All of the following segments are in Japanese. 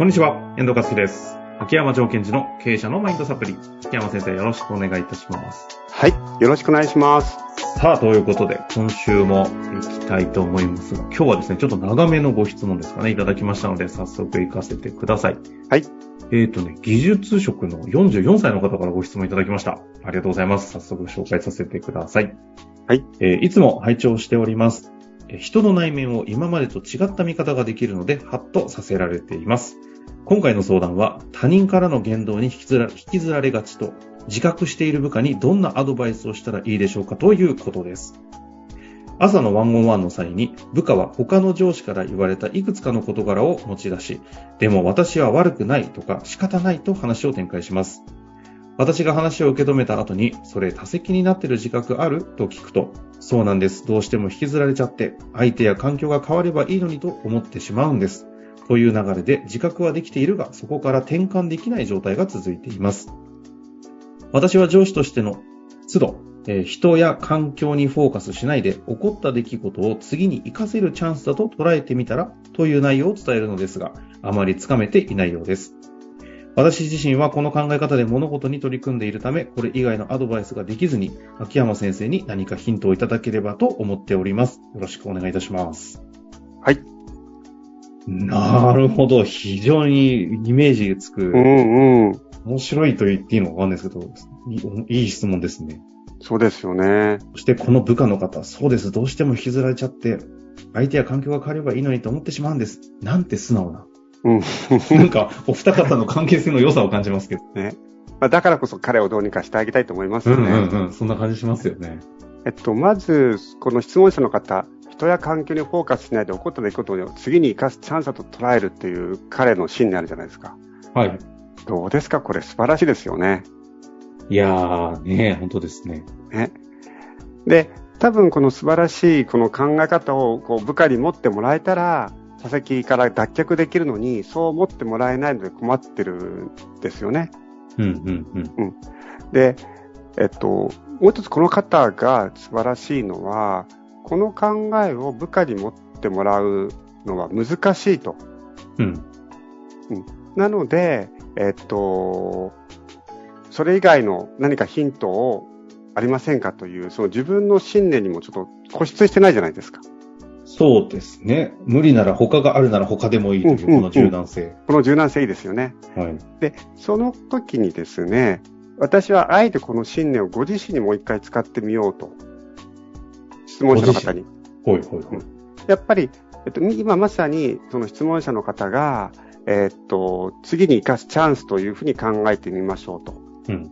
こんにちは、遠藤和樹です。秋山条件時の経営者のマインドサプリ。秋山先生、よろしくお願いいたします。はい。よろしくお願いします。さあ、ということで、今週も行きたいと思いますが、今日はですね、ちょっと長めのご質問ですかね、いただきましたので、早速行かせてください。はい。えっ、とね、技術職の44歳の方からご質問いただきました。ありがとうございます。早速紹介させてください。はい。えーいつも拝聴しております。えー人の内面を今までと違った見方ができるので、ハッとさせられています。今回の相談は、他人からの言動に引きずら引きずられがちと、自覚している部下にどんなアドバイスをしたらいいでしょうかということです。朝のワンオンワンの際に、部下は他の上司から言われたいくつかの事柄を持ち出し、でも私は悪くないとか仕方ないと話を展開します。私が話を受け止めた後に、それ多責になってる自覚あると聞くと、そうなんです。どうしても引きずられちゃって、相手や環境が変わればいいのにと思ってしまうんです。という流れで自覚はできているが、そこから転換できない状態が続いています。私は上司としての都度、えー人や環境にフォーカスしないで、起こった出来事を次に活かせるチャンスだと捉えてみたら、という内容を伝えるのですが、あまりつかめていないようです。私自身はこの考え方で物事に取り組んでいるため、これ以外のアドバイスができずに、秋山先生に何かヒントをいただければと思っております。よろしくお願いいたします。はい。なるほど。非常にイメージつく、うんうん。面白いと言っていいのかわかんないですけど、いい質問ですね。そうですよね。そしてこの部下の方、そうです。どうしても引きずられちゃって、相手や環境が変わればいいのにと思ってしまうんです。なんて素直な。うん。なんか、お二方の関係性の良さを感じますけど。ね。まあだからこそ彼をどうにかしてあげたいと思いますよね。うんうんうん。そんな感じしますよね。えっと、まず、この質問者の方、人や環境にフォーカスしないで起こった出来事を次に生かすチャンスだと捉えるっていう彼の芯にあるじゃないですか。はい。どうですか？これ素晴らしいですよね。いやー、ね本当ですね。ね。で、多分この素晴らしいこの考え方をこう部下に持ってもらえたら、座席から脱却できるのに、そう思ってもらえないので困ってるんですよね。うんうんうん。で、えっと、もう一つこの方が素晴らしいのは、この考えを部下に持ってもらうのは難しいと。うん。なので、えっと、それ以外の何かヒントをありませんかという、その自分の信念にもちょっと固執してないじゃないですか。そうですね。無理なら他があるなら他でもいいという、うんうんこの柔軟性。この柔軟性いいですよね。はい。で、その時にですね、私はあえてこの信念をご自身にもう一回使ってみようと。質問者の方に。ほいほいほい。やっぱり、えっと、今まさにその質問者の方が、えっと、次に生かすチャンスというふうに考えてみましょうと。うん。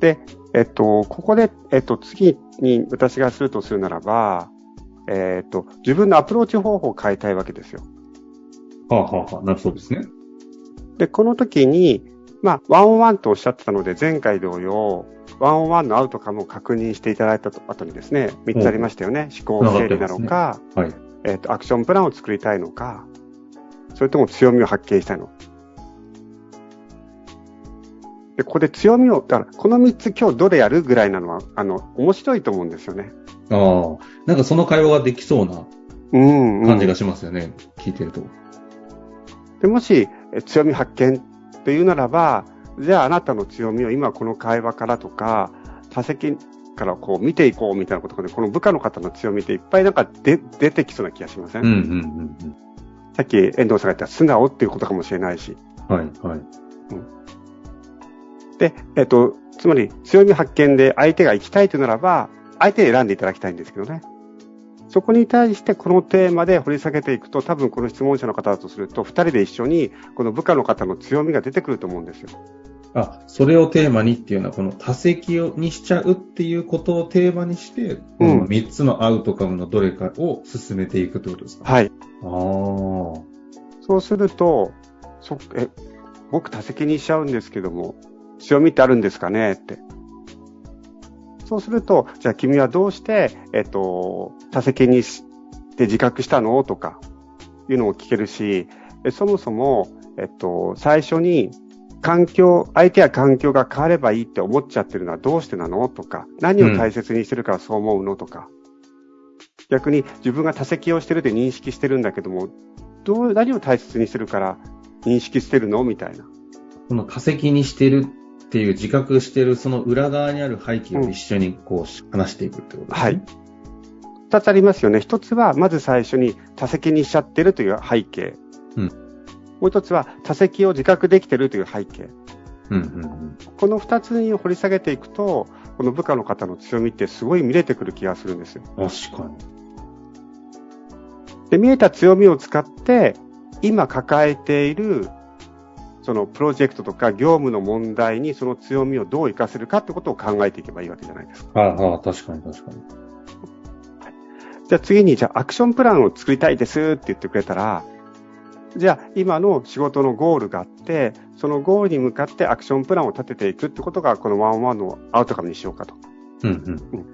で、えっと、ここで、えっと、次に私がするとするならば、えっと、自分のアプローチ方法を変えたいわけですよ。はあ、はあはあ、なるそうですね。で、この時に、まあ、ワンオンワンとおっしゃってたので、前回同様、ワンオンワンのアウトカムを確認していただいた後にですね、3つありましたよね。思考整理なのか、はい。えっ、と、アクションプランを作りたいのか、それとも強みを発見したいのか。で、ここで強みを、だから、この3つ今日どれやるぐらいなのは、あの、面白いと思うんですよね。ああ、なんかその会話ができそうなうん、うん。感じがしますよね。聞いてると。で、もし、え強み発見というならば、じゃああなたの強みを今この会話からとか、他席からこう見ていこうみたいなことで、この部下の方の強みっていっぱいなんかで出てきそうな気がしません、うんうんうんさっき遠藤さんが言った素直っていうことかもしれないし。うん。はいはい。で、えっと、つまり強み発見で相手が行きたいというならば、相手を選んでいただきたいんですけどね。そこに対してこのテーマで掘り下げていくと、多分この質問者の方だとすると、二人で一緒にこの部下の方の強みが出てくると思うんですよ。あ、それをテーマにっていうのは、この多席にしちゃうっていうことをテーマにして、この3つのアウトカムのどれかを進めていくってことですか？はい。ああ。そうすると、そ、え、僕多席にしちゃうんですけども、強みってあるんですかね？って。そうすると、じゃあ君はどうして、えっと、多席にして自覚したの？とか、いうのも聞けるし、そもそも、えっと、最初に、環境、相手や環境が変わればいいって思っちゃってるのはどうしてなの？とか、何を大切にしてるからそう思うの？とか、逆に自分が多席をしてるって認識してるんだけども、どう、何を大切にしてるから認識してるの？みたいな。この多席にしてるっていう自覚してるその裏側にある背景を一緒にこう話していくってことですね。はい。二つありますよね。一つは、まず最初に多席にしちゃってるという背景。うんもう一つは、多席を自覚できてるという背景。うんうんうん。この二つに掘り下げていくと、この部下の方の強みってすごい見れてくる気がするんですよ。確かに。で、見えた強みを使って、今抱えている、そのプロジェクトとか業務の問題にその強みをどう活かせるかってことを考えていけばいいわけじゃないですか。ああ、確かに確かに。じゃあ次に、じゃあアクションプランを作りたいですって言ってくれたら、じゃあ今の仕事のゴールがあって、そのゴールに向かってアクションプランを立てていくってことがこのワンワンのアウトカムにしようかと。うんうん。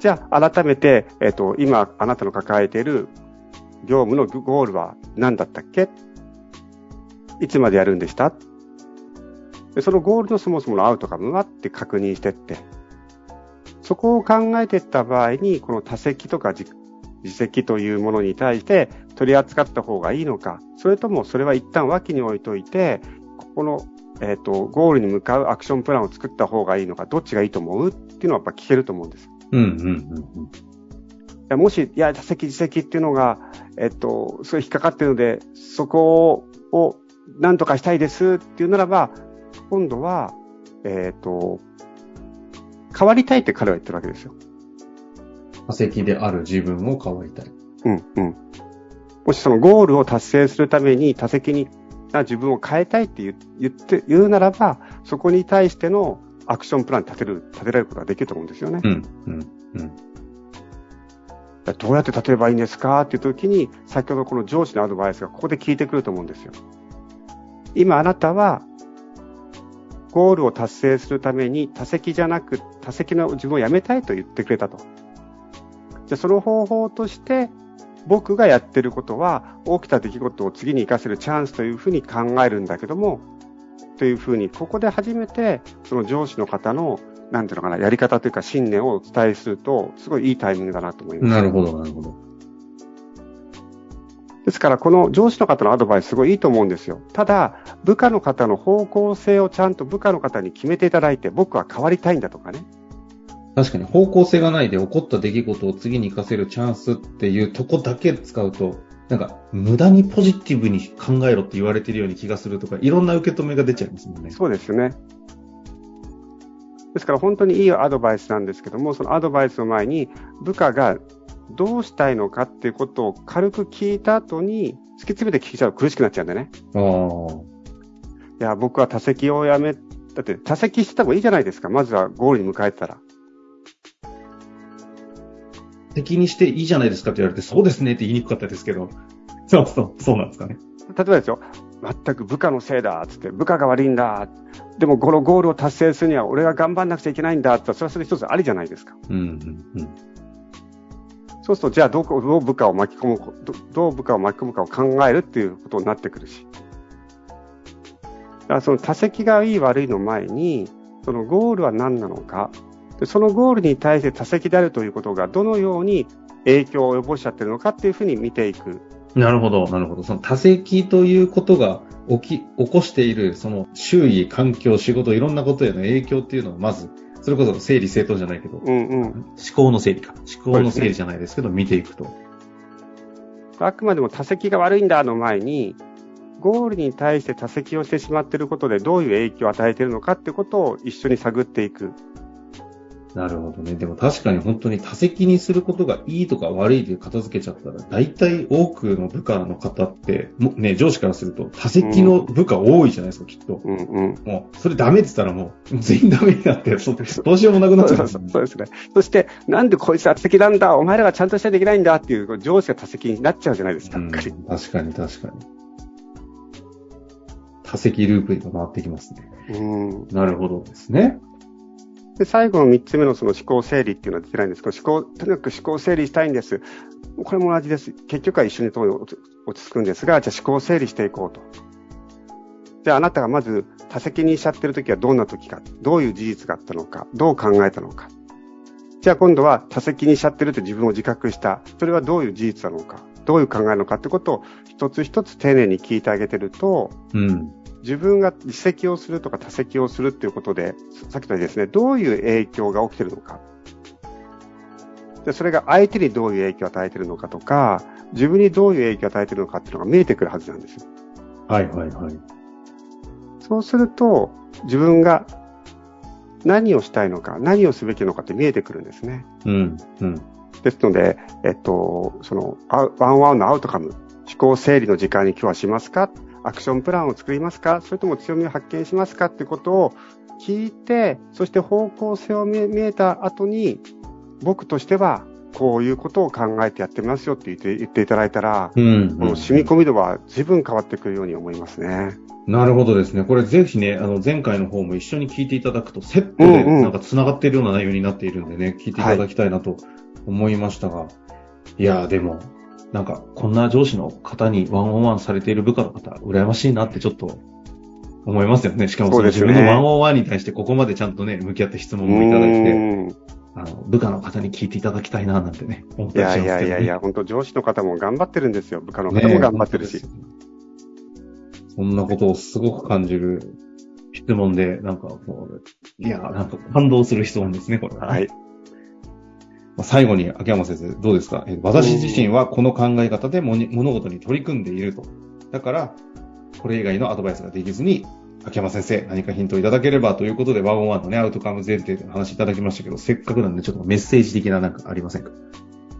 じゃあ改めて、えっ、と、今あなたの抱えている業務のゴールは何だったっけいつまでやるんでした？でそのゴールのそもそものアウトカムはって確認してって、そこを考えていった場合に、この多席とか自自責というものに対して取り扱った方がいいのか、それともそれは一旦脇に置いといて、ここの、えっ、と、ゴールに向かうアクションプランを作った方がいいのか、どっちがいいと思う？っていうのはやっぱ聞けると思うんです。うんうんうんうん。もし、いや、多席自責っていうのが、えっと、それ引っかかってるので、そこを何とかしたいですっていうならば、今度は、えっと、変わりたいって彼は言ってるわけですよ。化石である自分を変わりたい。うん、うん。もしそのゴールを達成するために多席にな自分を変えたいって言言って、言うならば、そこに対してのアクションプラン立てる、立てられることができると思うんですよね。うんうんうん。どうやって立てればいいんですかっていう時に、先ほどこの上司のアドバイスがここで効いてくると思うんですよ。今あなたは、ゴールを達成するために多席じゃなく、多席の自分をやめたいと言ってくれたと。じゃその方法として、僕がやってることは、起きた出来事を次に活かせるチャンスというふうに考えるんだけども、というふうに、ここで初めて、その上司の方の、なんていうのかな、やり方というか信念をお伝えすると、すごいいいタイミングだなと思います。なるほど、なるほど。ですから、この上司の方のアドバイスすごいいいと思うんですよ。ただ、部下の方の方向性をちゃんと部下の方に決めていただいて、僕は変わりたいんだとかね。確かに方向性がないで起こった出来事を次に活かせるチャンスっていうとこだけ使うと、なんか無駄にポジティブに考えろって言われてるように気がするとか、いろんな受け止めが出ちゃいますもんね。そうですね。ですから本当にいいアドバイスなんですけども、そのアドバイスの前に部下がどうしたいのかっていうことを軽く聞いた後に突き詰めて聞いちゃうと苦しくなっちゃうんでね。ああ。いや、僕は多席をやめ、だって多席してた方がいいじゃないですか。まずはゴールに迎えてたら。敵にしていいじゃないですかって言われて、そうですねって言いにくかったですけど。そうそう、そうなんですかね。例えばですよ、全く部下のせいだっつって、部下が悪いんだ。でもこのゴールを達成するには俺が頑張んなくちゃいけないんだって、それはそれ一つありじゃないですか。うん、うん、うん。そうすると、じゃあどこどう部下を巻き込む、どどう部下を巻き込むかを考えるっていうことになってくるし。だからその多席がいい悪いの前に、そのゴールは何なのか、でそのゴールに対して多席であるということがどのように影響を及ぼしちゃってるのかっていうふうに見ていく。なるほど、なるほど。その多席ということが起き、起こしている、その周囲、環境、仕事、いろんなことへの影響っていうのをまず、それこそ整理整頓じゃないけど、うんうん。思考の整理か。思考の整理じゃないですけど、見ていくと。あくまでも多席が悪いんだの前に、ゴールに対して多席をしてしまっていることでどういう影響を与えているのかってことを一緒に探っていく。なるほどね。でも確かに本当に多席にすることがいいとか悪いで片付けちゃったら、大体多くの部下の方って、もね、上司からすると多席の部下多いじゃないですか、きっと。うんうん。もう、それダメって言ったらもう、全員ダメになって、そうどうしようもなくなっちゃうねそうですね。そして、なんでこいつは多席なんだ、お前らがちゃんとしないといけないんだっていう上司が多席になっちゃうじゃないですか。うん確かに確かに。多席ループが回ってきますね。うんなるほどですね。で、最後の三つ目のその思考整理っていうのは出てないんですけど、思考、とにかく思考整理したいんです。これも同じです。結局は一緒に落ち着くんですが、じゃあ思考整理していこうと。じゃああなたがまず多席にしちゃってる時はどんな時か、どういう事実があったのか、どう考えたのか。じゃあ今度は多責にしちゃってるって自分を自覚した。それはどういう事実なのか、どういう考えなのかってことを一つ一つ丁寧に聞いてあげてると、うん、自分が自責をするとか多責をするっていうことで、さっきのようにですね、どういう影響が起きてるのか。で、それが相手にどういう影響を与えてるのかとか、自分にどういう影響を与えてるのかっていうのが見えてくるはずなんですよ。はいはいはい。そうすると、自分が何をしたいのか、何をすべきなのかって見えてくるんですね。うん。うん。ですので、えっと、その、ワンワンのアウトカム、思考整理の時間に今日はしますかアクションプランを作りますか？それとも強みを発見しますかってことを聞いて、そして方向性を見えた後に、僕としてはこういうことを考えてやってますよって言って言っていただいたら、うん、この染み込み度は随分変わってくるように思いますね。なるほどですね。これぜひね、あの前回の方も一緒に聞いていただくと、セットでなんか繋がっているような内容になっているんでね、聞いていただきたいなと思いましたが、はい、いやでも、なんかこんな上司の方にワンオンワンされている部下の方、羨ましいなってちょっと思いますよね。しかもその自分のワンオンワンに対してここまでちゃんとね、向き合って質問もいただいて、あの、部下の方に聞いていただきたいな、なんてね、思ったりしますけど、ね、いやいやいやいや、本当上司の方も頑張ってるんですよ。部下の方も頑張ってるし。ね、そんなことをすごく感じる質問で、なんかこう、いや、なんか感動する質問ですね、これは、はい。最後に、秋山先生、どうですか？私自身はこの考え方で物事に取り組んでいると。だから、これ以外のアドバイスができずに、秋山先生、何かヒントいただければということで、ワンオンワンのね、アウトカム前提で話いただきましたけど、せっかくなんでちょっとメッセージ的ななんかありませんか？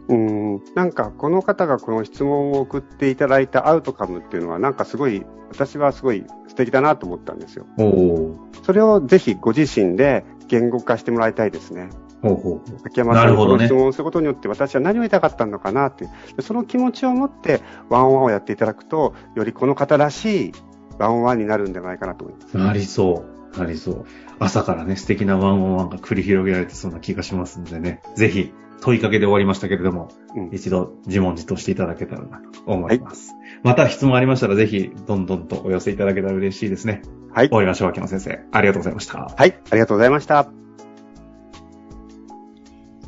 うん、なんかこの方がこの質問を送っていただいたアウトカムっていうのはなんかすごい、私はすごい素敵だなと思ったんですよ。それをぜひご自身で言語化してもらいたいですね。ほうほう秋山さんこの質問をすることによって私は何を言いたかったのかなって、その気持ちを持ってワンオンワンをやっていただくと、よりこの方らしいワンオンワンになるんじゃないかなと思います。なりそう。なりそう。朝からね、素敵なワンオンワンが繰り広げられてそうな気がしますんでね。ぜひ、問いかけで終わりましたけれども、うん、一度自問自答していただけたらなと思います。はい、また質問ありましたらぜひ、どんどんとお寄せいただけたら嬉しいですね。はい。終わりましょう、秋野先生。ありがとうございました。はい、ありがとうございました。